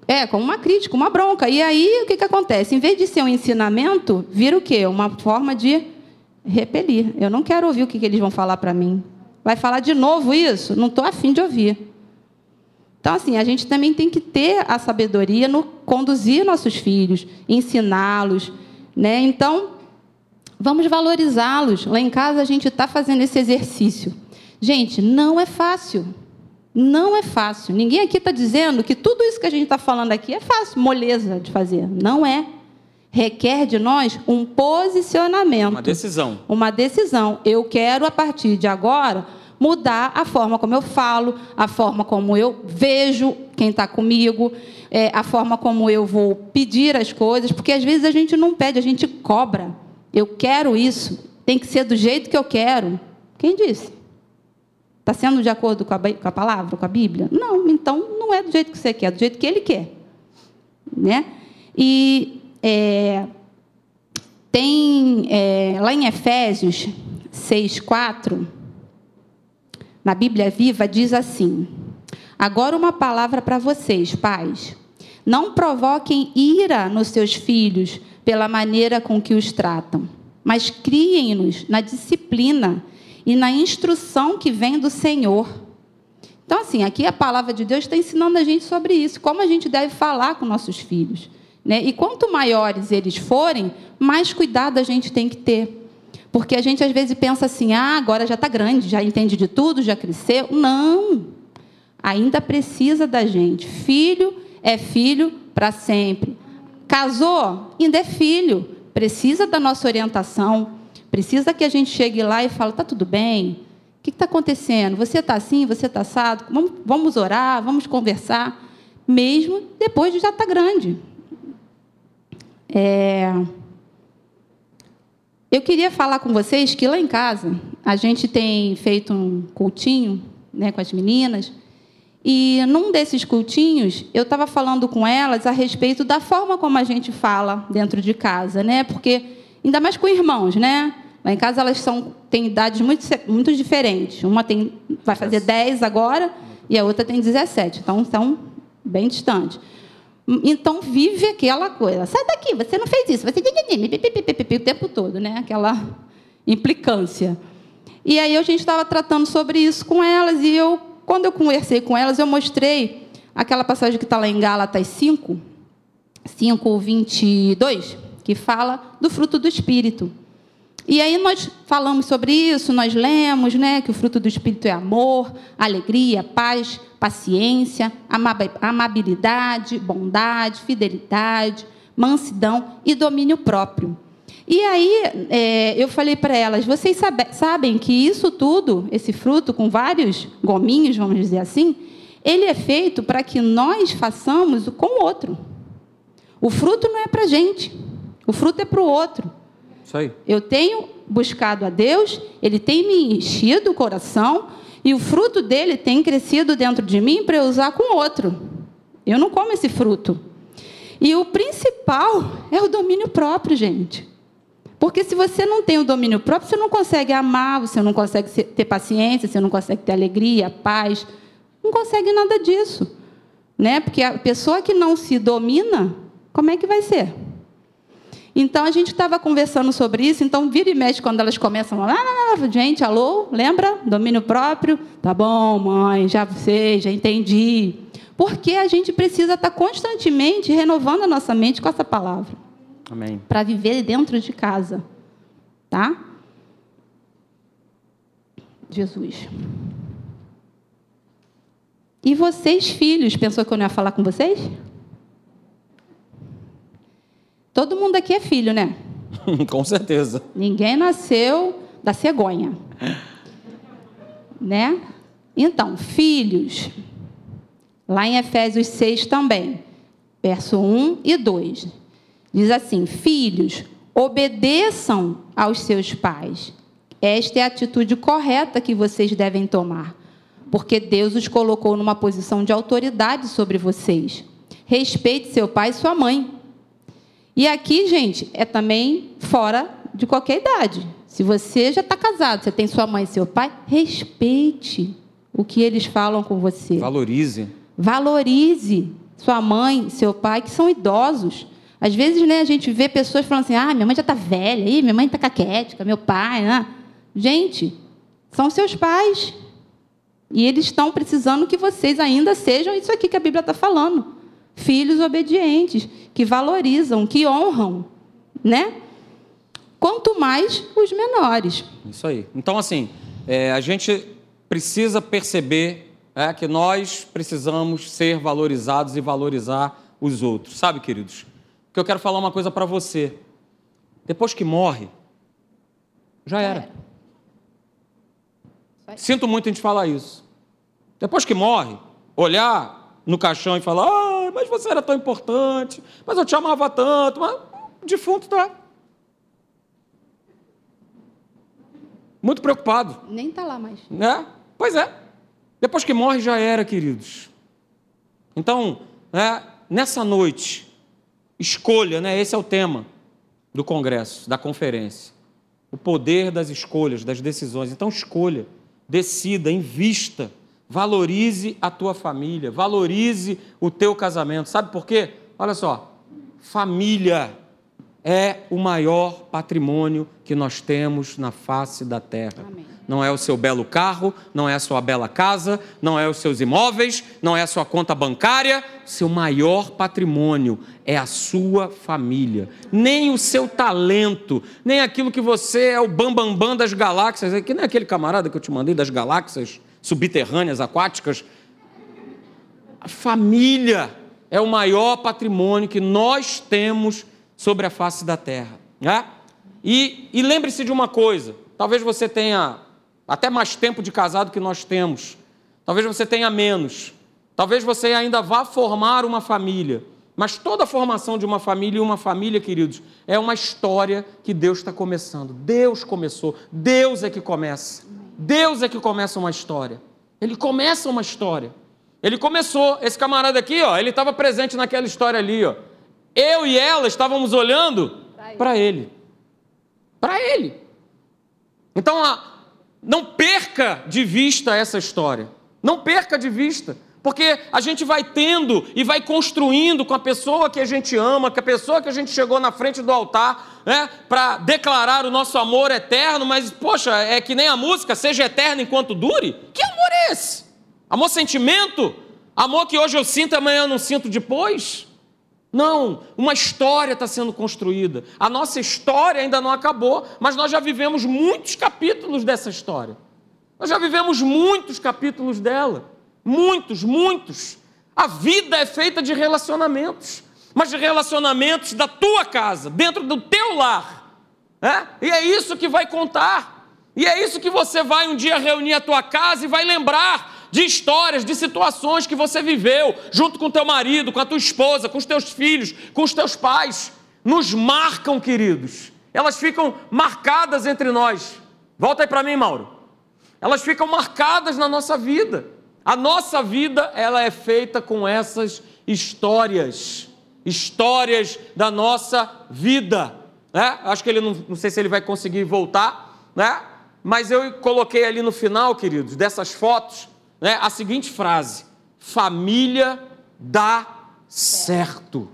é, como uma crítica, uma bronca. E aí, o que, que acontece? Em vez de ser um ensinamento, vira o quê? Uma forma de repelir. Eu não quero ouvir o que, que eles vão falar para mim. Vai falar de novo isso? Não estou afim de ouvir. Então, assim, a gente também tem que ter a sabedoria no conduzir nossos filhos, ensiná-los. Né? Então, vamos valorizá-los. Lá em casa, a gente está fazendo esse exercício. Gente, não é fácil. Não é fácil. Ninguém aqui está dizendo que tudo isso que a gente está falando aqui é fácil, moleza de fazer. Não é. Requer de nós um posicionamento. Uma decisão. Uma decisão. Eu quero, a partir de agora, mudar a forma como eu falo, a forma como eu vejo quem está comigo, é, a forma como eu vou pedir as coisas, porque às vezes a gente não pede, a gente cobra. Eu quero isso, tem que ser do jeito que eu quero. Quem disse? Está sendo de acordo com a, com a, palavra, com a Bíblia? Não, então não é do jeito que você quer, é do jeito que ele quer. Né? E é, tem é, lá em Efésios 6, 4 na Bíblia Viva, diz assim: Agora uma palavra para vocês, pais. Não provoquem ira nos seus filhos pela maneira com que os tratam, mas criem-nos na disciplina e na instrução que vem do Senhor. Então, assim, aqui a palavra de Deus está ensinando a gente sobre isso, como a gente deve falar com nossos filhos. Né? E quanto maiores eles forem, mais cuidado a gente tem que ter. Porque a gente às vezes pensa assim: ah, agora já está grande, já entende de tudo, já cresceu. Não. Ainda precisa da gente. Filho é filho para sempre. Casou? Ainda é filho. Precisa da nossa orientação. Precisa que a gente chegue lá e fale: tá tudo bem? O que está acontecendo? Você está assim? Você está assado? Vamos, vamos orar, vamos conversar, mesmo depois de já estar tá grande. É... Eu queria falar com vocês que lá em casa a gente tem feito um cultinho né, com as meninas. E num desses cultinhos, eu estava falando com elas a respeito da forma como a gente fala dentro de casa, né? Porque, ainda mais com irmãos, né? Lá em casa elas são, têm idades muito, muito diferentes. Uma tem, vai fazer 10 agora e a outra tem 17. Então, são bem distantes. Então, vive aquela coisa. Sai daqui, você não fez isso. Você... O tempo todo, né? Aquela implicância. E aí a gente estava tratando sobre isso com elas e eu, quando eu conversei com elas, eu mostrei aquela passagem que está lá em Gálatas 5, 5, 22, que fala do fruto do Espírito. E aí nós falamos sobre isso, nós lemos né, que o fruto do Espírito é amor, alegria, paz, paciência, amabilidade, bondade, fidelidade, mansidão e domínio próprio. E aí é, eu falei para elas: vocês sabe, sabem que isso tudo, esse fruto com vários gominhos, vamos dizer assim, ele é feito para que nós façamos com o outro. O fruto não é para a gente, o fruto é para o outro. Isso aí. Eu tenho buscado a Deus, Ele tem me enchido o coração e o fruto dele tem crescido dentro de mim para eu usar com o outro. Eu não como esse fruto. E o principal é o domínio próprio, gente. Porque se você não tem o domínio próprio, você não consegue amar, você não consegue ter paciência, você não consegue ter alegria, paz, não consegue nada disso. Né? Porque a pessoa que não se domina, como é que vai ser? Então a gente estava conversando sobre isso, então vira e mexe quando elas começam a ah, gente, alô, lembra? Domínio próprio? Tá bom, mãe, já sei, já entendi. Porque a gente precisa estar constantemente renovando a nossa mente com essa palavra. Para viver dentro de casa. Tá? Jesus. E vocês, filhos, pensou que eu não ia falar com vocês? Todo mundo aqui é filho, né? com certeza. Ninguém nasceu da cegonha. né? Então, filhos. Lá em Efésios 6 também, verso 1 e 2. Diz assim: Filhos, obedeçam aos seus pais. Esta é a atitude correta que vocês devem tomar, porque Deus os colocou numa posição de autoridade sobre vocês. Respeite seu pai e sua mãe. E aqui, gente, é também fora de qualquer idade. Se você já está casado, você tem sua mãe e seu pai, respeite o que eles falam com você. Valorize. Valorize sua mãe, seu pai, que são idosos. Às vezes, né, a gente vê pessoas falando assim: ah, minha mãe já está velha, aí, minha mãe está caquética, meu pai. Né? Gente, são seus pais. E eles estão precisando que vocês ainda sejam isso aqui que a Bíblia está falando. Filhos obedientes, que valorizam, que honram, né? Quanto mais os menores. Isso aí. Então, assim, é, a gente precisa perceber é, que nós precisamos ser valorizados e valorizar os outros. Sabe, queridos? Que eu quero falar uma coisa para você. Depois que morre, já era. Sinto muito a gente falar isso. Depois que morre, olhar no caixão e falar: ah, mas você era tão importante, mas eu te amava tanto, mas defunto tá. Muito preocupado. Nem tá lá mais. Né? Pois é. Depois que morre, já era, queridos. Então, né, nessa noite, Escolha, né? Esse é o tema do congresso, da conferência. O poder das escolhas, das decisões. Então, escolha, decida, invista, valorize a tua família, valorize o teu casamento. Sabe por quê? Olha só, família é o maior patrimônio que nós temos na face da terra. Amém. Não é o seu belo carro, não é a sua bela casa, não é os seus imóveis, não é a sua conta bancária. Seu maior patrimônio é a sua família. Nem o seu talento, nem aquilo que você é o bambambam bam, bam das galáxias, que nem aquele camarada que eu te mandei das galáxias subterrâneas, aquáticas. A família é o maior patrimônio que nós temos sobre a face da terra. Né? E, e lembre-se de uma coisa: talvez você tenha até mais tempo de casado que nós temos, talvez você tenha menos, talvez você ainda vá formar uma família. Mas toda a formação de uma família e uma família, queridos, é uma história que Deus está começando. Deus começou, Deus é que começa. Deus é que começa uma história. Ele começa uma história. Ele começou, esse camarada aqui, ó, ele estava presente naquela história ali, ó. Eu e ela estávamos olhando para ele. Para ele. Então, não perca de vista essa história. Não perca de vista. Porque a gente vai tendo e vai construindo com a pessoa que a gente ama, com a pessoa que a gente chegou na frente do altar, né, para declarar o nosso amor eterno, mas, poxa, é que nem a música, seja eterno enquanto dure? Que amor é esse? Amor sentimento? Amor que hoje eu sinto e amanhã eu não sinto depois? Não, uma história está sendo construída. A nossa história ainda não acabou, mas nós já vivemos muitos capítulos dessa história. Nós já vivemos muitos capítulos dela. Muitos, muitos. A vida é feita de relacionamentos, mas de relacionamentos da tua casa, dentro do teu lar. É? E é isso que vai contar. E é isso que você vai um dia reunir a tua casa e vai lembrar de histórias, de situações que você viveu junto com teu marido, com a tua esposa, com os teus filhos, com os teus pais. Nos marcam, queridos. Elas ficam marcadas entre nós. Volta aí para mim, Mauro. Elas ficam marcadas na nossa vida. A nossa vida, ela é feita com essas histórias, histórias da nossa vida, né? Acho que ele não, não sei se ele vai conseguir voltar, né? Mas eu coloquei ali no final, queridos, dessas fotos, né, a seguinte frase: família dá certo.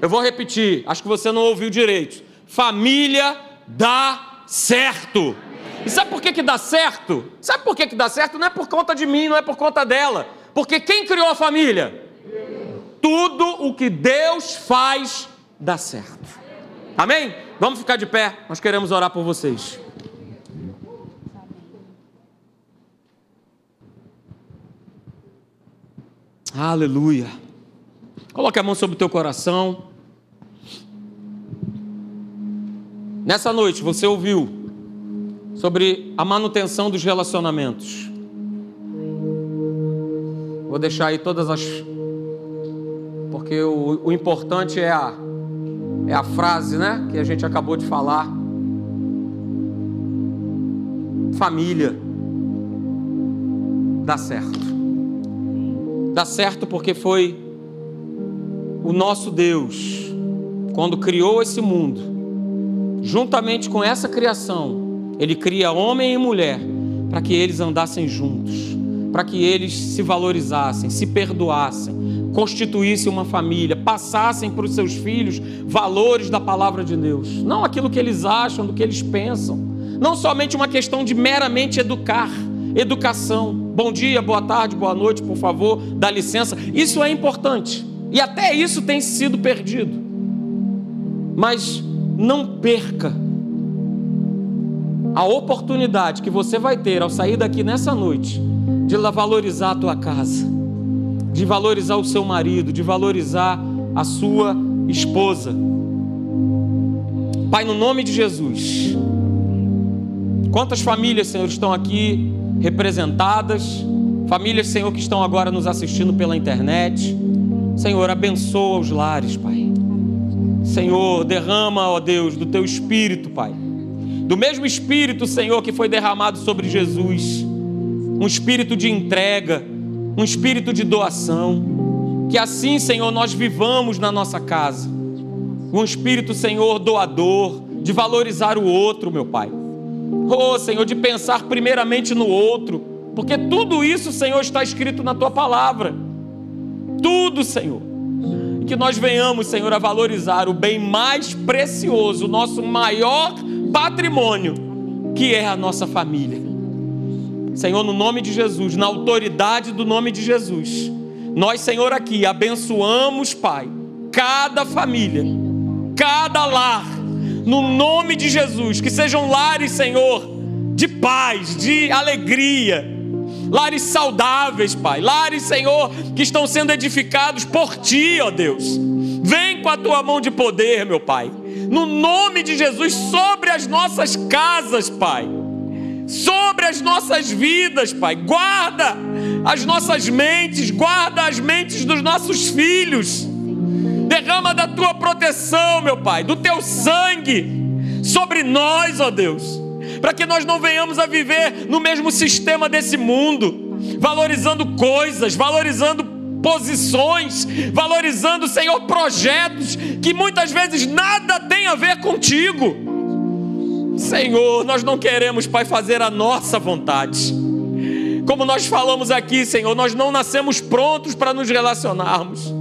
Eu vou repetir, acho que você não ouviu direito. Família dá certo. E sabe por que, que dá certo? Sabe por que, que dá certo? Não é por conta de mim, não é por conta dela. Porque quem criou a família? Tudo o que Deus faz dá certo. Amém? Vamos ficar de pé, nós queremos orar por vocês. Aleluia. Coloque a mão sobre o teu coração. Nessa noite você ouviu sobre a manutenção dos relacionamentos. Vou deixar aí todas as. Porque o, o importante é a, é a frase, né? Que a gente acabou de falar. Família. Dá certo. Dá certo porque foi o nosso Deus, quando criou esse mundo, juntamente com essa criação, ele cria homem e mulher para que eles andassem juntos, para que eles se valorizassem, se perdoassem, constituíssem uma família, passassem para os seus filhos valores da palavra de Deus, não aquilo que eles acham, do que eles pensam, não somente uma questão de meramente educar, educação. Bom dia, boa tarde, boa noite, por favor, dá licença. Isso é importante. E até isso tem sido perdido. Mas não perca a oportunidade que você vai ter ao sair daqui nessa noite de valorizar a tua casa, de valorizar o seu marido, de valorizar a sua esposa. Pai, no nome de Jesus, quantas famílias, Senhor, estão aqui representadas, famílias, Senhor, que estão agora nos assistindo pela internet. Senhor, abençoa os lares, Pai. Senhor, derrama, ó Deus, do teu espírito, Pai do mesmo Espírito, Senhor, que foi derramado sobre Jesus, um espírito de entrega, um espírito de doação. Que assim, Senhor, nós vivamos na nossa casa, um espírito, Senhor, doador, de valorizar o outro, meu Pai. Oh, Senhor, de pensar primeiramente no outro, porque tudo isso, Senhor, está escrito na tua palavra. Tudo, Senhor. E que nós venhamos, Senhor, a valorizar o bem mais precioso, o nosso maior patrimônio, que é a nossa família. Senhor, no nome de Jesus, na autoridade do nome de Jesus, nós, Senhor, aqui abençoamos, Pai, cada família, cada lar, no nome de Jesus, que sejam lares, Senhor, de paz, de alegria, lares saudáveis, Pai, lares, Senhor, que estão sendo edificados por Ti, ó Deus Vem com a tua mão de poder, meu Pai. No nome de Jesus, sobre as nossas casas, Pai. Sobre as nossas vidas, Pai. Guarda as nossas mentes, guarda as mentes dos nossos filhos. Derrama da tua proteção, meu Pai, do teu sangue sobre nós, ó Deus. Para que nós não venhamos a viver no mesmo sistema desse mundo, valorizando coisas, valorizando posições, valorizando, Senhor, projetos que muitas vezes nada tem a ver contigo. Senhor, nós não queremos, Pai, fazer a nossa vontade. Como nós falamos aqui, Senhor, nós não nascemos prontos para nos relacionarmos.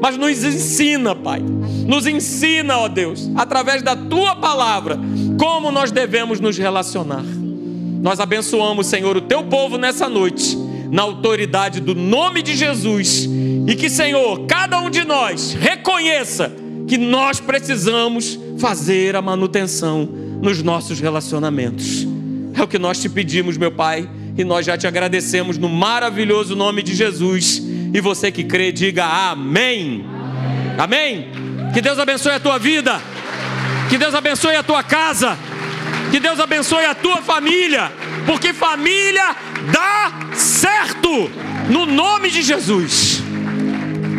Mas nos ensina, Pai. Nos ensina, ó Deus, através da tua palavra, como nós devemos nos relacionar. Nós abençoamos, Senhor, o teu povo nessa noite na autoridade do nome de Jesus. E que, Senhor, cada um de nós reconheça que nós precisamos fazer a manutenção nos nossos relacionamentos. É o que nós te pedimos, meu Pai, e nós já te agradecemos no maravilhoso nome de Jesus. E você que crê, diga amém. Amém. Que Deus abençoe a tua vida. Que Deus abençoe a tua casa. Que Deus abençoe a tua família. Porque família dá certo, no nome de Jesus.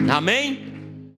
Amém?